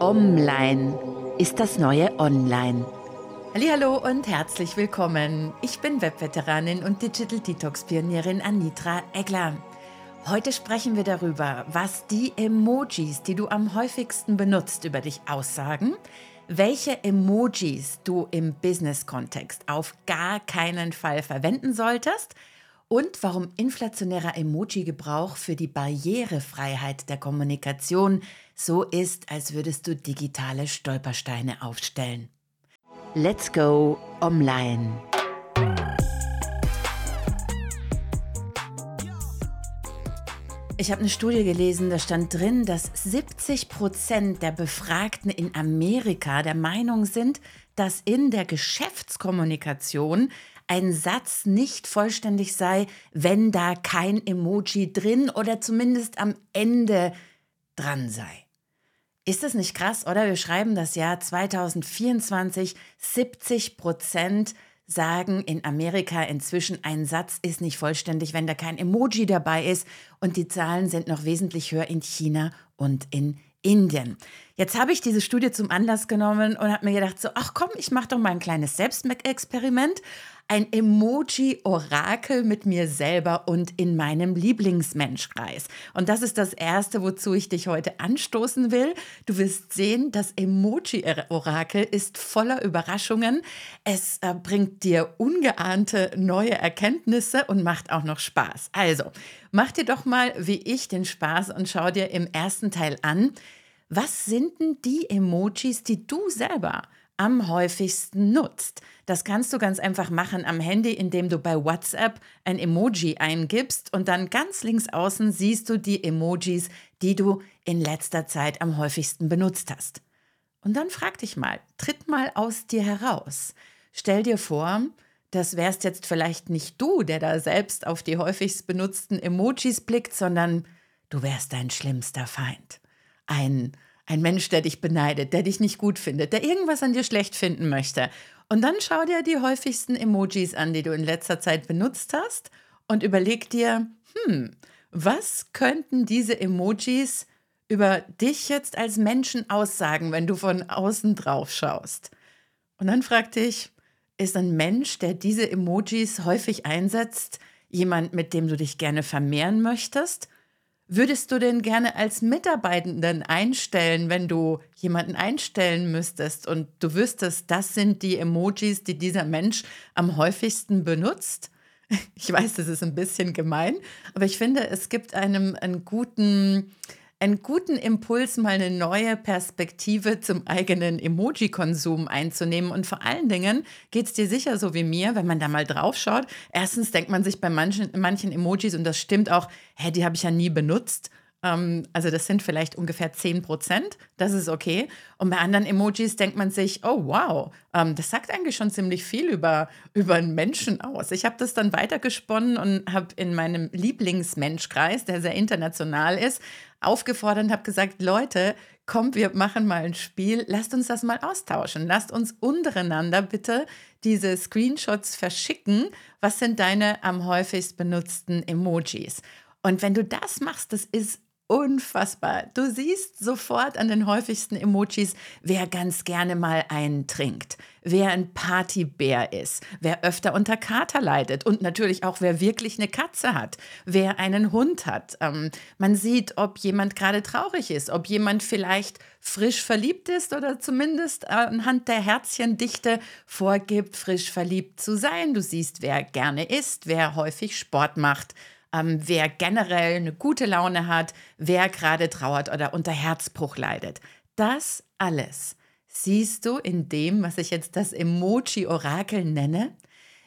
Online ist das neue Online. Hallo und herzlich willkommen. Ich bin Webveteranin und Digital Detox Pionierin Anitra Egler. Heute sprechen wir darüber, was die Emojis, die du am häufigsten benutzt, über dich aussagen, welche Emojis du im Business-Kontext auf gar keinen Fall verwenden solltest und warum inflationärer Emoji-Gebrauch für die Barrierefreiheit der Kommunikation so ist, als würdest du digitale Stolpersteine aufstellen. Let's go online. Ich habe eine Studie gelesen, da stand drin, dass 70 Prozent der Befragten in Amerika der Meinung sind, dass in der Geschäftskommunikation ein Satz nicht vollständig sei, wenn da kein Emoji drin oder zumindest am Ende dran sei. Ist das nicht krass, oder? Wir schreiben das Jahr 2024, 70 Prozent sagen in Amerika inzwischen, ein Satz ist nicht vollständig, wenn da kein Emoji dabei ist. Und die Zahlen sind noch wesentlich höher in China und in Indien. Jetzt habe ich diese Studie zum Anlass genommen und habe mir gedacht, so, ach komm, ich mache doch mal ein kleines Selbstexperiment ein Emoji-Orakel mit mir selber und in meinem Lieblingsmenschkreis. Und das ist das Erste, wozu ich dich heute anstoßen will. Du wirst sehen, das Emoji-Orakel ist voller Überraschungen. Es äh, bringt dir ungeahnte neue Erkenntnisse und macht auch noch Spaß. Also, mach dir doch mal wie ich den Spaß und schau dir im ersten Teil an, was sind denn die Emojis, die du selber am häufigsten nutzt. Das kannst du ganz einfach machen am Handy, indem du bei WhatsApp ein Emoji eingibst und dann ganz links außen siehst du die Emojis, die du in letzter Zeit am häufigsten benutzt hast. Und dann frag dich mal, tritt mal aus dir heraus. Stell dir vor, das wärst jetzt vielleicht nicht du, der da selbst auf die häufigst benutzten Emojis blickt, sondern du wärst dein schlimmster Feind. Ein ein Mensch, der dich beneidet, der dich nicht gut findet, der irgendwas an dir schlecht finden möchte. Und dann schau dir die häufigsten Emojis an, die du in letzter Zeit benutzt hast und überleg dir, hm, was könnten diese Emojis über dich jetzt als Menschen aussagen, wenn du von außen drauf schaust? Und dann frag dich, ist ein Mensch, der diese Emojis häufig einsetzt, jemand, mit dem du dich gerne vermehren möchtest? Würdest du denn gerne als Mitarbeitenden einstellen, wenn du jemanden einstellen müsstest und du wüsstest, das sind die Emojis, die dieser Mensch am häufigsten benutzt? Ich weiß, das ist ein bisschen gemein, aber ich finde, es gibt einem einen guten, einen guten Impuls, mal eine neue Perspektive zum eigenen Emoji-Konsum einzunehmen. Und vor allen Dingen geht es dir sicher so wie mir, wenn man da mal drauf schaut. Erstens denkt man sich bei manchen, manchen Emojis, und das stimmt auch, hä, die habe ich ja nie benutzt. Ähm, also das sind vielleicht ungefähr 10 Prozent, das ist okay. Und bei anderen Emojis denkt man sich, oh wow, ähm, das sagt eigentlich schon ziemlich viel über, über einen Menschen aus. Ich habe das dann weitergesponnen und habe in meinem Lieblingsmenschkreis, der sehr international ist, aufgefordert und habe gesagt, Leute, kommt, wir machen mal ein Spiel, lasst uns das mal austauschen. Lasst uns untereinander bitte diese Screenshots verschicken. Was sind deine am häufigst benutzten Emojis? Und wenn du das machst, das ist unfassbar. Du siehst sofort an den häufigsten Emojis, wer ganz gerne mal einen trinkt, wer ein Partybär ist, wer öfter unter Kater leidet und natürlich auch, wer wirklich eine Katze hat, wer einen Hund hat. Ähm, man sieht, ob jemand gerade traurig ist, ob jemand vielleicht frisch verliebt ist oder zumindest anhand der Herzchendichte vorgibt, frisch verliebt zu sein. Du siehst, wer gerne isst, wer häufig Sport macht ähm, wer generell eine gute Laune hat, wer gerade trauert oder unter Herzbruch leidet. Das alles siehst du in dem, was ich jetzt das Emoji-Orakel nenne,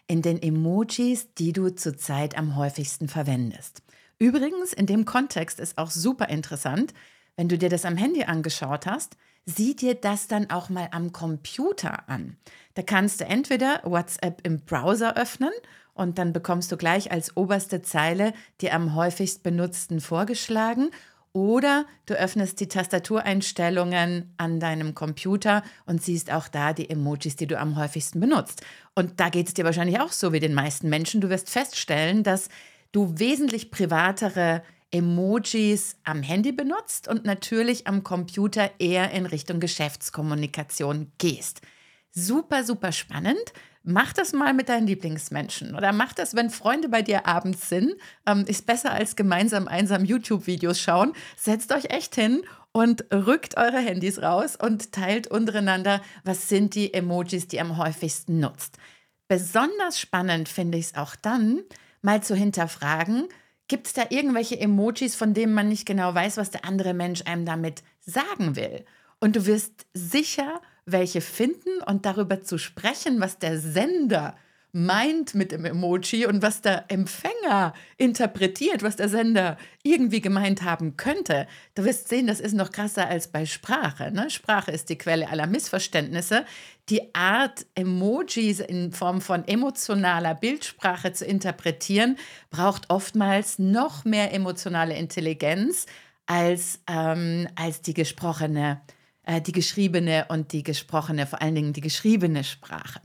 in den Emojis, die du zurzeit am häufigsten verwendest. Übrigens, in dem Kontext ist auch super interessant, wenn du dir das am Handy angeschaut hast, sieh dir das dann auch mal am Computer an. Da kannst du entweder WhatsApp im Browser öffnen und dann bekommst du gleich als oberste Zeile die am häufigst benutzten vorgeschlagen oder du öffnest die Tastatureinstellungen an deinem Computer und siehst auch da die Emojis, die du am häufigsten benutzt. Und da geht es dir wahrscheinlich auch so wie den meisten Menschen. Du wirst feststellen, dass du wesentlich privatere Emojis am Handy benutzt und natürlich am Computer eher in Richtung Geschäftskommunikation gehst. Super, super spannend. Mach das mal mit deinen Lieblingsmenschen oder mach das, wenn Freunde bei dir abends sind. Ähm, ist besser als gemeinsam einsam YouTube-Videos schauen. Setzt euch echt hin und rückt eure Handys raus und teilt untereinander, was sind die Emojis, die ihr am häufigsten nutzt. Besonders spannend finde ich es auch dann, mal zu hinterfragen, gibt es da irgendwelche Emojis, von denen man nicht genau weiß, was der andere Mensch einem damit sagen will? Und du wirst sicher welche finden und darüber zu sprechen, was der Sender meint mit dem Emoji und was der Empfänger interpretiert, was der Sender irgendwie gemeint haben könnte. Du wirst sehen, das ist noch krasser als bei Sprache. Ne? Sprache ist die Quelle aller Missverständnisse. Die Art, Emojis in Form von emotionaler Bildsprache zu interpretieren, braucht oftmals noch mehr emotionale Intelligenz als, ähm, als die gesprochene, äh, die geschriebene und die gesprochene, vor allen Dingen die geschriebene Sprache.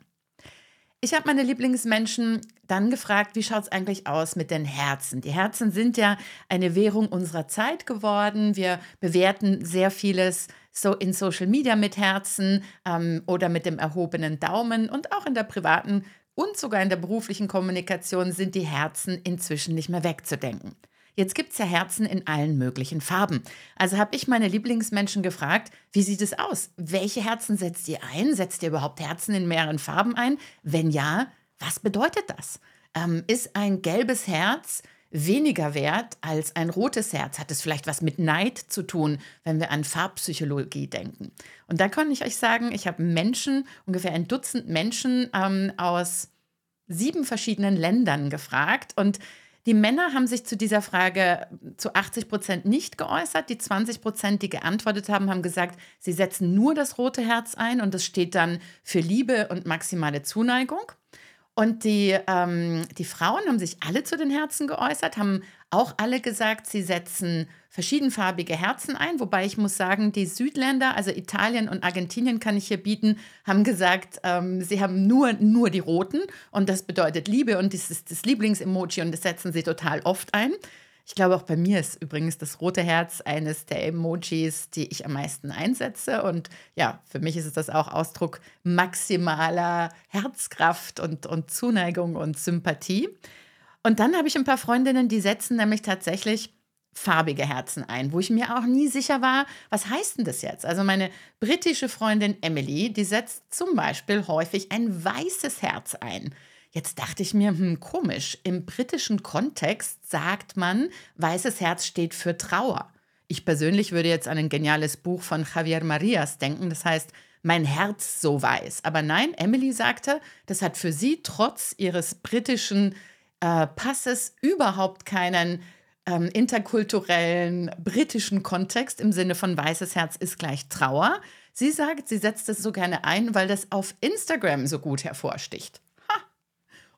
Ich habe meine Lieblingsmenschen dann gefragt, wie schaut es eigentlich aus mit den Herzen? Die Herzen sind ja eine Währung unserer Zeit geworden. Wir bewerten sehr vieles so in Social Media mit Herzen ähm, oder mit dem erhobenen Daumen und auch in der privaten und sogar in der beruflichen Kommunikation sind die Herzen inzwischen nicht mehr wegzudenken. Jetzt gibt es ja Herzen in allen möglichen Farben. Also habe ich meine Lieblingsmenschen gefragt, wie sieht es aus? Welche Herzen setzt ihr ein? Setzt ihr überhaupt Herzen in mehreren Farben ein? Wenn ja, was bedeutet das? Ähm, ist ein gelbes Herz weniger wert als ein rotes Herz? Hat es vielleicht was mit Neid zu tun, wenn wir an Farbpsychologie denken? Und da kann ich euch sagen, ich habe Menschen, ungefähr ein Dutzend Menschen ähm, aus sieben verschiedenen Ländern gefragt und die Männer haben sich zu dieser Frage zu 80 Prozent nicht geäußert. Die 20 Prozent, die geantwortet haben, haben gesagt, sie setzen nur das rote Herz ein und das steht dann für Liebe und maximale Zuneigung. Und die, ähm, die Frauen haben sich alle zu den Herzen geäußert, haben auch alle gesagt, sie setzen verschiedenfarbige Herzen ein. Wobei ich muss sagen, die Südländer, also Italien und Argentinien kann ich hier bieten, haben gesagt, ähm, sie haben nur, nur die roten und das bedeutet Liebe und das ist das Lieblingsemoji und das setzen sie total oft ein. Ich glaube, auch bei mir ist übrigens das rote Herz eines der Emojis, die ich am meisten einsetze. Und ja, für mich ist es das auch Ausdruck maximaler Herzkraft und, und Zuneigung und Sympathie. Und dann habe ich ein paar Freundinnen, die setzen nämlich tatsächlich farbige Herzen ein, wo ich mir auch nie sicher war, was heißt denn das jetzt? Also meine britische Freundin Emily, die setzt zum Beispiel häufig ein weißes Herz ein. Jetzt dachte ich mir, hm, komisch, im britischen Kontext sagt man, weißes Herz steht für Trauer. Ich persönlich würde jetzt an ein geniales Buch von Javier Marias denken, das heißt, mein Herz so weiß. Aber nein, Emily sagte, das hat für sie trotz ihres britischen äh, Passes überhaupt keinen ähm, interkulturellen britischen Kontext im Sinne von weißes Herz ist gleich Trauer. Sie sagt, sie setzt es so gerne ein, weil das auf Instagram so gut hervorsticht.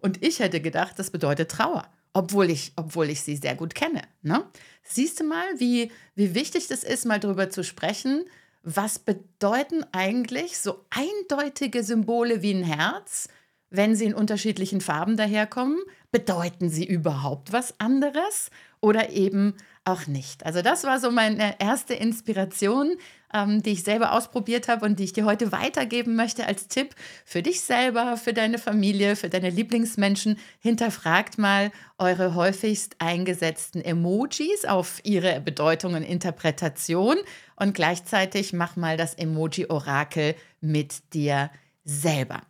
Und ich hätte gedacht, das bedeutet Trauer, obwohl ich, obwohl ich sie sehr gut kenne. Ne? Siehst du mal, wie, wie wichtig das ist, mal darüber zu sprechen, was bedeuten eigentlich so eindeutige Symbole wie ein Herz, wenn sie in unterschiedlichen Farben daherkommen? Bedeuten sie überhaupt was anderes oder eben auch nicht? Also das war so meine erste Inspiration, ähm, die ich selber ausprobiert habe und die ich dir heute weitergeben möchte als Tipp für dich selber, für deine Familie, für deine Lieblingsmenschen. Hinterfragt mal eure häufigst eingesetzten Emojis auf ihre Bedeutung und Interpretation und gleichzeitig mach mal das Emoji-Orakel mit dir selber.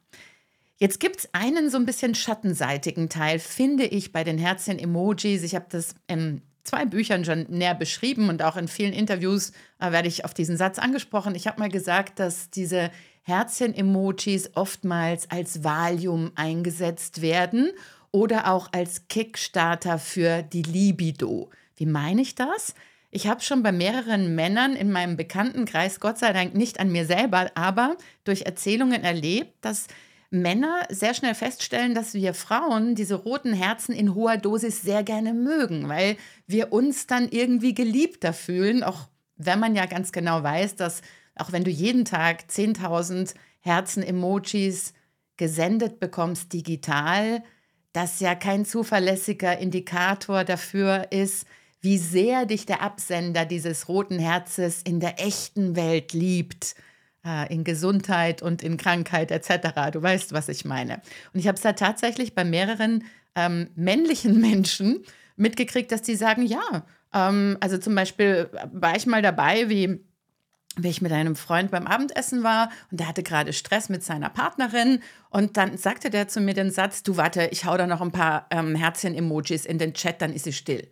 Jetzt gibt es einen so ein bisschen schattenseitigen Teil, finde ich, bei den Herzchen-Emojis. Ich habe das im zwei Büchern schon näher beschrieben und auch in vielen Interviews äh, werde ich auf diesen Satz angesprochen. Ich habe mal gesagt, dass diese Herzchen-Emojis oftmals als Valium eingesetzt werden oder auch als Kickstarter für die Libido. Wie meine ich das? Ich habe schon bei mehreren Männern in meinem Bekanntenkreis, Gott sei Dank nicht an mir selber, aber durch Erzählungen erlebt, dass Männer sehr schnell feststellen, dass wir Frauen diese roten Herzen in hoher Dosis sehr gerne mögen, weil wir uns dann irgendwie geliebter fühlen, auch wenn man ja ganz genau weiß, dass auch wenn du jeden Tag 10.000 Herzen-Emojis gesendet bekommst digital, das ja kein zuverlässiger Indikator dafür ist, wie sehr dich der Absender dieses roten Herzes in der echten Welt liebt. Äh, in Gesundheit und in Krankheit etc. Du weißt, was ich meine. Und ich habe es da tatsächlich bei mehreren ähm, männlichen Menschen mitgekriegt, dass die sagen, ja, ähm, also zum Beispiel war ich mal dabei, wie wie ich mit einem Freund beim Abendessen war und der hatte gerade Stress mit seiner Partnerin und dann sagte der zu mir den Satz, du warte, ich hau da noch ein paar ähm, Herzchen-Emojis in den Chat, dann ist sie still.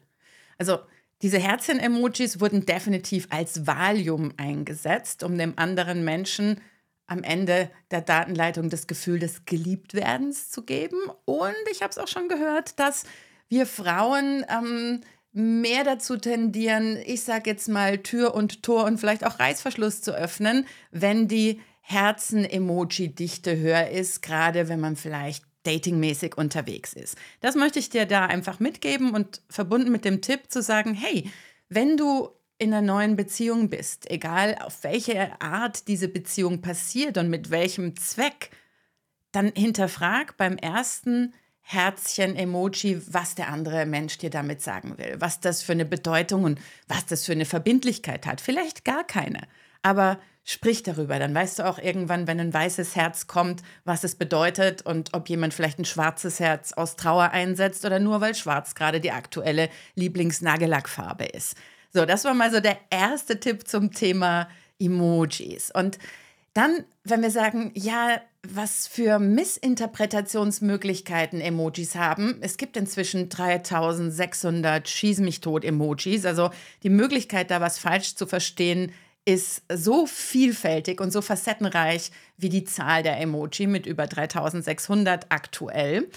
Also diese Herzchen-Emojis wurden definitiv als Valium eingesetzt, um dem anderen Menschen am Ende der Datenleitung das Gefühl des Geliebtwerdens zu geben. Und ich habe es auch schon gehört, dass wir Frauen ähm, mehr dazu tendieren, ich sage jetzt mal Tür und Tor und vielleicht auch Reißverschluss zu öffnen, wenn die Herzen-Emoji-Dichte höher ist, gerade wenn man vielleicht datingmäßig unterwegs ist. Das möchte ich dir da einfach mitgeben und verbunden mit dem Tipp zu sagen, hey, wenn du in einer neuen Beziehung bist, egal auf welche Art diese Beziehung passiert und mit welchem Zweck, dann hinterfrag beim ersten Herzchen-Emoji, was der andere Mensch dir damit sagen will, was das für eine Bedeutung und was das für eine Verbindlichkeit hat. Vielleicht gar keine, aber sprich darüber. Dann weißt du auch irgendwann, wenn ein weißes Herz kommt, was es bedeutet und ob jemand vielleicht ein schwarzes Herz aus Trauer einsetzt oder nur weil schwarz gerade die aktuelle Lieblingsnagellackfarbe ist. So, das war mal so der erste Tipp zum Thema Emojis. Und dann, wenn wir sagen, ja, was für Missinterpretationsmöglichkeiten Emojis haben. Es gibt inzwischen 3600 Schieß mich tot Emojis. Also die Möglichkeit, da was falsch zu verstehen, ist so vielfältig und so facettenreich wie die Zahl der Emoji mit über 3600 aktuell.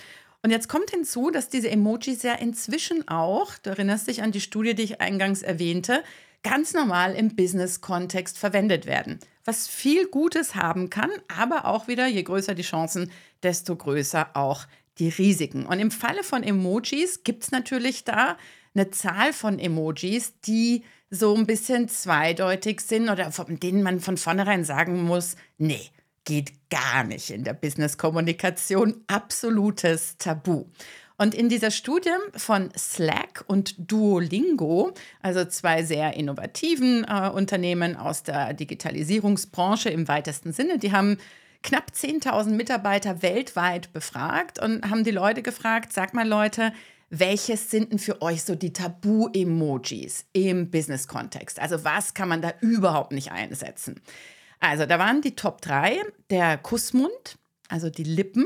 Und jetzt kommt hinzu, dass diese Emojis ja inzwischen auch, du erinnerst dich an die Studie, die ich eingangs erwähnte, ganz normal im Business-Kontext verwendet werden. Was viel Gutes haben kann, aber auch wieder, je größer die Chancen, desto größer auch die Risiken. Und im Falle von Emojis gibt es natürlich da eine Zahl von Emojis, die so ein bisschen zweideutig sind oder von denen man von vornherein sagen muss, nee, geht gar nicht in der Business-Kommunikation. Absolutes Tabu. Und in dieser Studie von Slack und Duolingo, also zwei sehr innovativen äh, Unternehmen aus der Digitalisierungsbranche im weitesten Sinne, die haben knapp 10.000 Mitarbeiter weltweit befragt und haben die Leute gefragt, sag mal Leute, welches sind denn für euch so die Tabu-Emojis im Business-Kontext? Also was kann man da überhaupt nicht einsetzen? Also da waren die Top 3 der Kussmund, also die Lippen,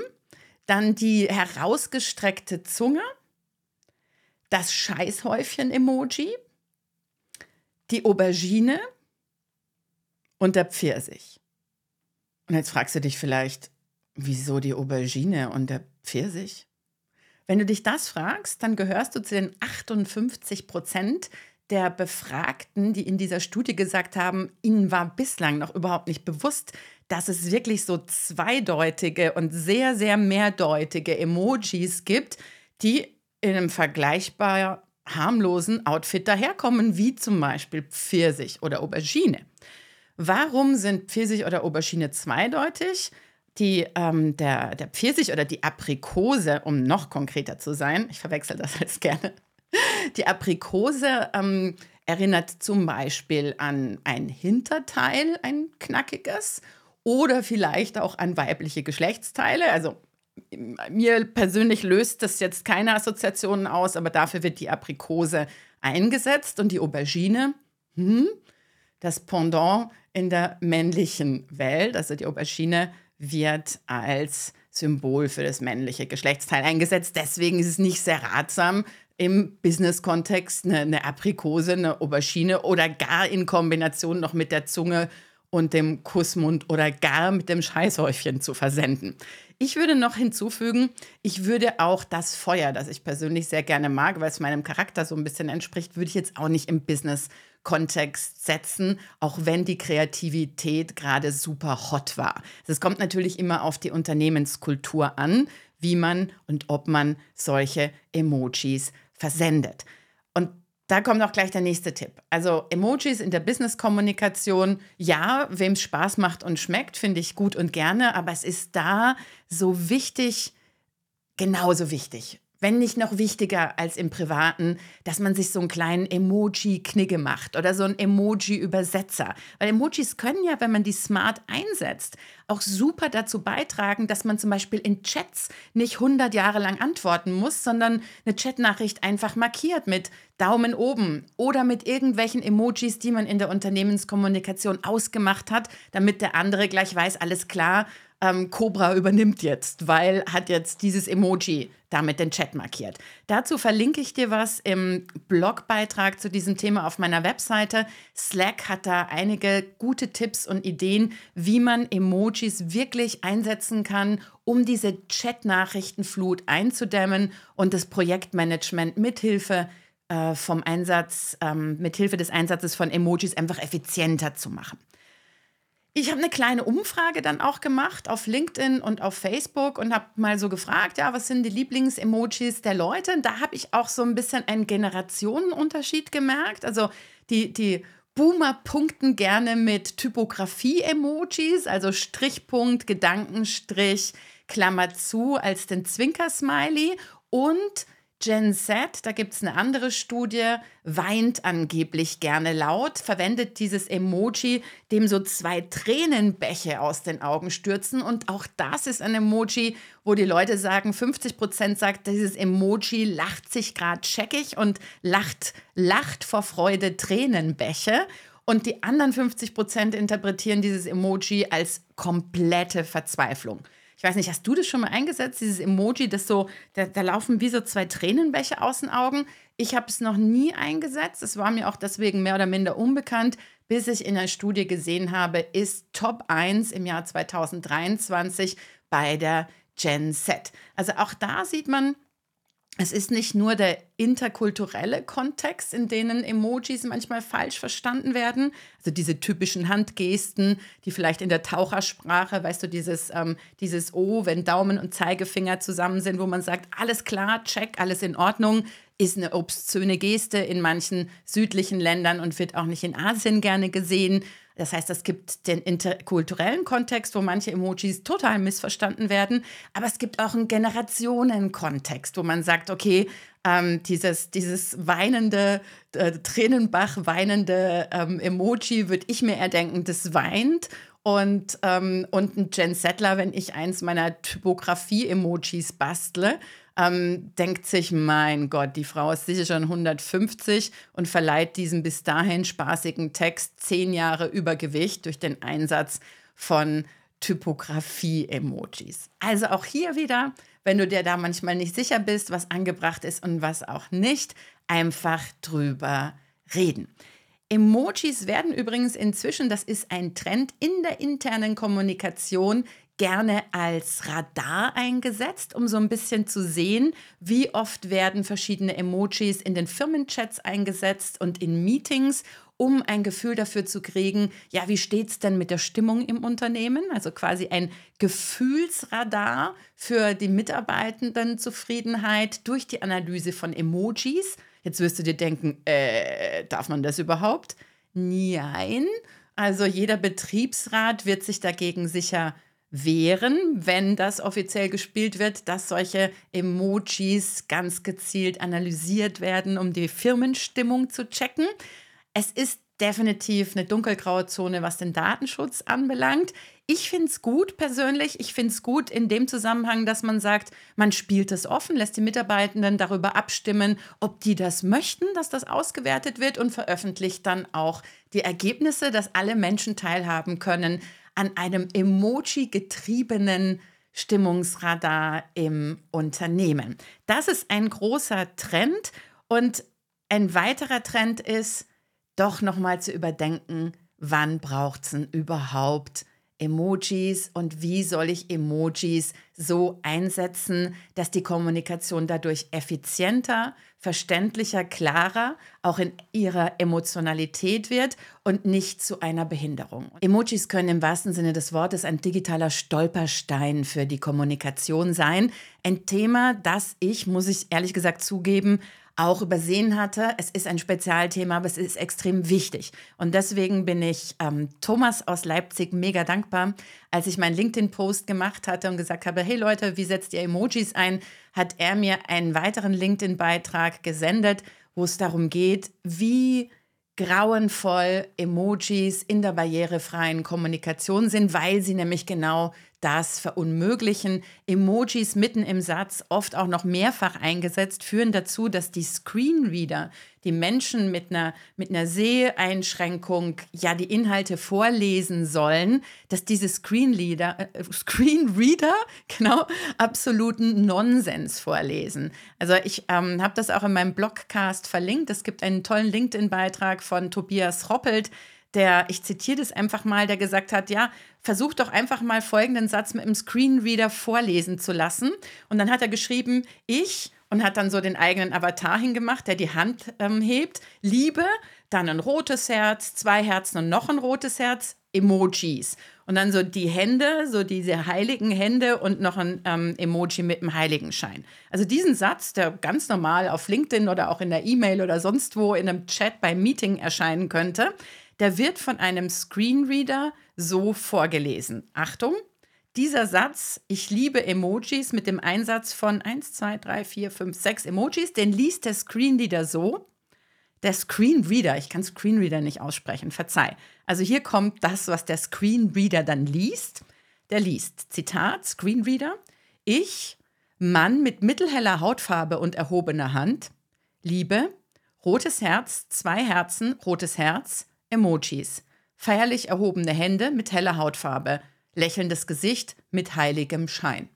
dann die herausgestreckte Zunge, das Scheißhäufchen-Emoji, die Aubergine und der Pfirsich. Und jetzt fragst du dich vielleicht, wieso die Aubergine und der Pfirsich? Wenn du dich das fragst, dann gehörst du zu den 58 Prozent der Befragten, die in dieser Studie gesagt haben, ihnen war bislang noch überhaupt nicht bewusst, dass es wirklich so zweideutige und sehr, sehr mehrdeutige Emojis gibt, die in einem vergleichbar harmlosen Outfit daherkommen, wie zum Beispiel Pfirsich oder Aubergine. Warum sind Pfirsich oder Aubergine zweideutig? Die, ähm, der, der Pfirsich oder die Aprikose, um noch konkreter zu sein, ich verwechsel das jetzt gerne, die Aprikose ähm, erinnert zum Beispiel an ein Hinterteil, ein knackiges, oder vielleicht auch an weibliche Geschlechtsteile. Also mir persönlich löst das jetzt keine Assoziationen aus, aber dafür wird die Aprikose eingesetzt und die Aubergine, hm, das Pendant in der männlichen Welt, also die Aubergine wird als Symbol für das männliche Geschlechtsteil eingesetzt. Deswegen ist es nicht sehr ratsam, im Business-Kontext eine, eine Aprikose, eine Aubergine oder gar in Kombination noch mit der Zunge und dem Kussmund oder gar mit dem Scheißhäufchen zu versenden. Ich würde noch hinzufügen, ich würde auch das Feuer, das ich persönlich sehr gerne mag, weil es meinem Charakter so ein bisschen entspricht, würde ich jetzt auch nicht im Business-Kontext setzen, auch wenn die Kreativität gerade super hot war. Es kommt natürlich immer auf die Unternehmenskultur an, wie man und ob man solche Emojis versendet. Und da kommt auch gleich der nächste Tipp. Also Emojis in der Business-Kommunikation, ja, wem es Spaß macht und schmeckt, finde ich gut und gerne, aber es ist da so wichtig, genauso wichtig, wenn nicht noch wichtiger als im Privaten, dass man sich so einen kleinen Emoji-Knigge macht oder so einen Emoji-Übersetzer. Weil Emojis können ja, wenn man die smart einsetzt, auch super dazu beitragen, dass man zum Beispiel in Chats nicht 100 Jahre lang antworten muss, sondern eine Chatnachricht einfach markiert mit Daumen oben oder mit irgendwelchen Emojis, die man in der Unternehmenskommunikation ausgemacht hat, damit der andere gleich weiß, alles klar, ähm, Cobra übernimmt jetzt, weil hat jetzt dieses Emoji damit den Chat markiert. Dazu verlinke ich dir was im Blogbeitrag zu diesem Thema auf meiner Webseite. Slack hat da einige gute Tipps und Ideen, wie man Emojis wirklich einsetzen kann, um diese Chat-Nachrichtenflut einzudämmen und das Projektmanagement mithilfe äh, vom Einsatz, ähm, mithilfe des Einsatzes von Emojis einfach effizienter zu machen. Ich habe eine kleine Umfrage dann auch gemacht auf LinkedIn und auf Facebook und habe mal so gefragt, ja, was sind die Lieblings-Emojis der Leute? Und da habe ich auch so ein bisschen einen Generationenunterschied gemerkt. Also die, die Boomer punkten gerne mit Typografie-Emojis, also Strichpunkt, Gedankenstrich, Klammer zu als den Zwinker-Smiley und Gen Z, da gibt es eine andere Studie, weint angeblich gerne laut, verwendet dieses Emoji, dem so zwei Tränenbäche aus den Augen stürzen. Und auch das ist ein Emoji, wo die Leute sagen, 50 Prozent sagt, dieses Emoji lacht sich gerade checkig und lacht, lacht vor Freude Tränenbäche. Und die anderen 50 Prozent interpretieren dieses Emoji als komplette Verzweiflung. Ich weiß nicht, hast du das schon mal eingesetzt, dieses Emoji, das so, da, da laufen wie so zwei Tränenbäche aus den Augen. Ich habe es noch nie eingesetzt. Es war mir auch deswegen mehr oder minder unbekannt, bis ich in einer Studie gesehen habe, ist Top 1 im Jahr 2023 bei der Gen Z. Also auch da sieht man, es ist nicht nur der interkulturelle Kontext, in denen Emojis manchmal falsch verstanden werden. Also diese typischen Handgesten, die vielleicht in der Tauchersprache, weißt du, dieses, ähm, dieses O, wenn Daumen und Zeigefinger zusammen sind, wo man sagt, alles klar, check, alles in Ordnung, ist eine obszöne Geste in manchen südlichen Ländern und wird auch nicht in Asien gerne gesehen. Das heißt, es gibt den interkulturellen Kontext, wo manche Emojis total missverstanden werden, aber es gibt auch einen Generationenkontext, wo man sagt, okay, ähm, dieses, dieses weinende, äh, Tränenbach weinende ähm, Emoji würde ich mir erdenken, das weint. Und, ähm, und ein Jen Settler, wenn ich eins meiner Typografie-Emojis bastle, ähm, denkt sich, mein Gott, die Frau ist sicher schon 150 und verleiht diesem bis dahin spaßigen Text zehn Jahre Übergewicht durch den Einsatz von Typografie-Emojis. Also auch hier wieder, wenn du dir da manchmal nicht sicher bist, was angebracht ist und was auch nicht, einfach drüber reden. Emojis werden übrigens inzwischen, das ist ein Trend in der internen Kommunikation, gerne als Radar eingesetzt, um so ein bisschen zu sehen, wie oft werden verschiedene Emojis in den Firmenchats eingesetzt und in Meetings, um ein Gefühl dafür zu kriegen, ja, wie steht es denn mit der Stimmung im Unternehmen? Also quasi ein Gefühlsradar für die Mitarbeitendenzufriedenheit durch die Analyse von Emojis. Jetzt wirst du dir denken, äh, darf man das überhaupt? Nein. Also jeder Betriebsrat wird sich dagegen sicher wehren, wenn das offiziell gespielt wird, dass solche Emojis ganz gezielt analysiert werden, um die Firmenstimmung zu checken. Es ist definitiv eine dunkelgraue Zone, was den Datenschutz anbelangt. Ich finde es gut persönlich. Ich finde es gut in dem Zusammenhang, dass man sagt, man spielt es offen, lässt die Mitarbeitenden darüber abstimmen, ob die das möchten, dass das ausgewertet wird und veröffentlicht dann auch die Ergebnisse, dass alle Menschen teilhaben können an einem Emoji-getriebenen Stimmungsradar im Unternehmen. Das ist ein großer Trend und ein weiterer Trend ist, doch nochmal zu überdenken, wann braucht es denn überhaupt Emojis und wie soll ich Emojis so einsetzen, dass die Kommunikation dadurch effizienter, verständlicher, klarer, auch in ihrer Emotionalität wird und nicht zu einer Behinderung. Emojis können im wahrsten Sinne des Wortes ein digitaler Stolperstein für die Kommunikation sein. Ein Thema, das ich, muss ich ehrlich gesagt zugeben, auch übersehen hatte. Es ist ein Spezialthema, aber es ist extrem wichtig. Und deswegen bin ich ähm, Thomas aus Leipzig mega dankbar. Als ich meinen LinkedIn-Post gemacht hatte und gesagt habe, hey Leute, wie setzt ihr Emojis ein, hat er mir einen weiteren LinkedIn-Beitrag gesendet, wo es darum geht, wie grauenvoll Emojis in der barrierefreien Kommunikation sind, weil sie nämlich genau das verunmöglichen. Emojis mitten im Satz, oft auch noch mehrfach eingesetzt, führen dazu, dass die Screenreader, die Menschen mit einer, mit einer Seheinschränkung, ja die Inhalte vorlesen sollen, dass diese Screenreader, äh, Screenreader genau, absoluten Nonsens vorlesen. Also ich ähm, habe das auch in meinem Blogcast verlinkt. Es gibt einen tollen LinkedIn-Beitrag von Tobias Roppelt, der, ich zitiere das einfach mal, der gesagt hat, ja, versuch doch einfach mal folgenden Satz mit dem Screenreader vorlesen zu lassen. Und dann hat er geschrieben, ich, und hat dann so den eigenen Avatar hingemacht, der die Hand ähm, hebt, Liebe, dann ein rotes Herz, zwei Herzen und noch ein rotes Herz, Emojis. Und dann so die Hände, so diese heiligen Hände und noch ein ähm, Emoji mit dem Heiligenschein. Also diesen Satz, der ganz normal auf LinkedIn oder auch in der E-Mail oder sonst wo in einem Chat beim Meeting erscheinen könnte, der wird von einem Screenreader so vorgelesen. Achtung, dieser Satz, ich liebe Emojis mit dem Einsatz von 1, 2, 3, 4, 5, 6 Emojis, den liest der Screenreader so. Der Screenreader, ich kann Screenreader nicht aussprechen, verzeih. Also hier kommt das, was der Screenreader dann liest. Der liest, Zitat, Screenreader, ich, Mann mit mittelheller Hautfarbe und erhobener Hand, Liebe, rotes Herz, zwei Herzen, rotes Herz, Emojis. Feierlich erhobene Hände mit heller Hautfarbe. Lächelndes Gesicht mit heiligem Schein.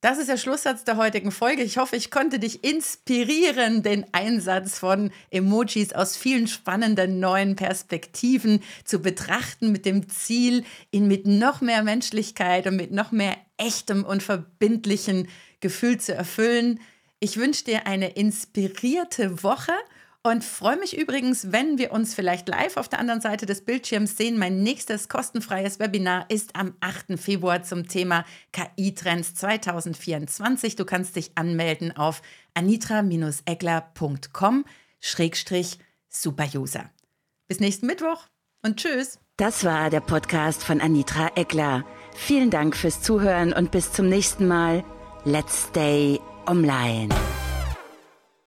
Das ist der Schlusssatz der heutigen Folge. Ich hoffe, ich konnte dich inspirieren, den Einsatz von Emojis aus vielen spannenden neuen Perspektiven zu betrachten, mit dem Ziel, ihn mit noch mehr Menschlichkeit und mit noch mehr echtem und verbindlichen Gefühl zu erfüllen. Ich wünsche dir eine inspirierte Woche und freue mich übrigens, wenn wir uns vielleicht live auf der anderen Seite des Bildschirms sehen. Mein nächstes kostenfreies Webinar ist am 8. Februar zum Thema KI-Trends 2024. Du kannst dich anmelden auf anitra-eckler.com-superuser. Bis nächsten Mittwoch und tschüss. Das war der Podcast von Anitra Eckler. Vielen Dank fürs Zuhören und bis zum nächsten Mal. Let's stay online.